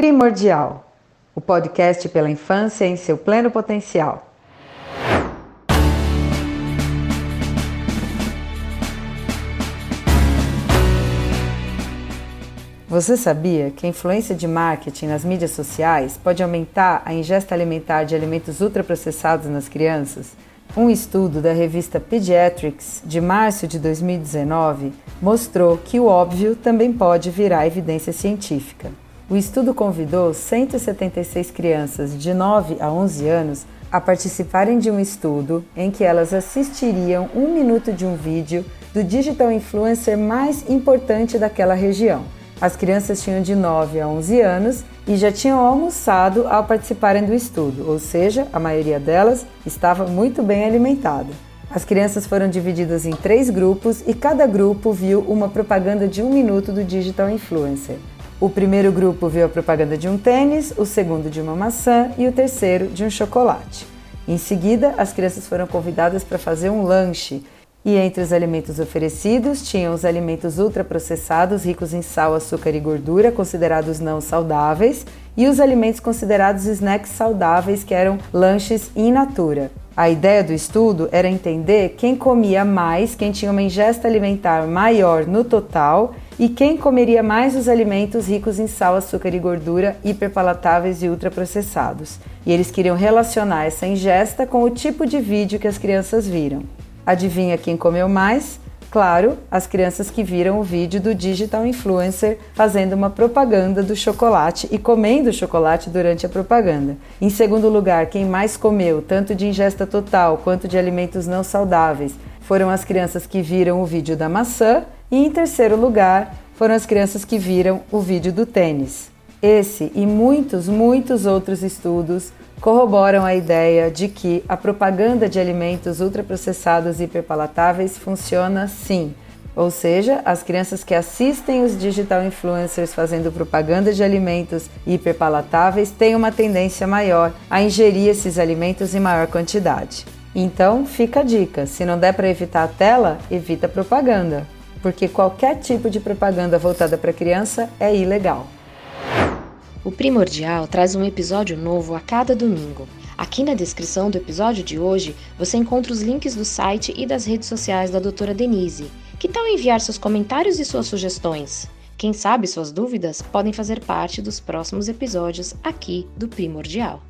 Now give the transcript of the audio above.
Primordial, o podcast pela infância em seu pleno potencial. Você sabia que a influência de marketing nas mídias sociais pode aumentar a ingesta alimentar de alimentos ultraprocessados nas crianças? Um estudo da revista Pediatrics de março de 2019 mostrou que o óbvio também pode virar evidência científica. O estudo convidou 176 crianças de 9 a 11 anos a participarem de um estudo em que elas assistiriam um minuto de um vídeo do digital influencer mais importante daquela região. As crianças tinham de 9 a 11 anos e já tinham almoçado ao participarem do estudo, ou seja, a maioria delas estava muito bem alimentada. As crianças foram divididas em três grupos e cada grupo viu uma propaganda de um minuto do digital influencer. O primeiro grupo viu a propaganda de um tênis, o segundo de uma maçã e o terceiro de um chocolate. Em seguida, as crianças foram convidadas para fazer um lanche e entre os alimentos oferecidos tinham os alimentos ultraprocessados ricos em sal, açúcar e gordura, considerados não saudáveis, e os alimentos considerados snacks saudáveis, que eram lanches in natura. A ideia do estudo era entender quem comia mais, quem tinha uma ingesta alimentar maior no total e quem comeria mais os alimentos ricos em sal, açúcar e gordura hiperpalatáveis e ultraprocessados. E eles queriam relacionar essa ingesta com o tipo de vídeo que as crianças viram. Adivinha quem comeu mais? Claro, as crianças que viram o vídeo do digital influencer fazendo uma propaganda do chocolate e comendo chocolate durante a propaganda. Em segundo lugar, quem mais comeu, tanto de ingesta total quanto de alimentos não saudáveis, foram as crianças que viram o vídeo da maçã. E em terceiro lugar, foram as crianças que viram o vídeo do tênis. Esse e muitos, muitos outros estudos corroboram a ideia de que a propaganda de alimentos ultraprocessados e hiperpalatáveis funciona sim. Ou seja, as crianças que assistem os digital influencers fazendo propaganda de alimentos hiperpalatáveis têm uma tendência maior a ingerir esses alimentos em maior quantidade. Então, fica a dica: se não der para evitar a tela, evita a propaganda, porque qualquer tipo de propaganda voltada para criança é ilegal. O Primordial traz um episódio novo a cada domingo. Aqui na descrição do episódio de hoje você encontra os links do site e das redes sociais da doutora Denise. Que tal enviar seus comentários e suas sugestões? Quem sabe suas dúvidas podem fazer parte dos próximos episódios aqui do Primordial.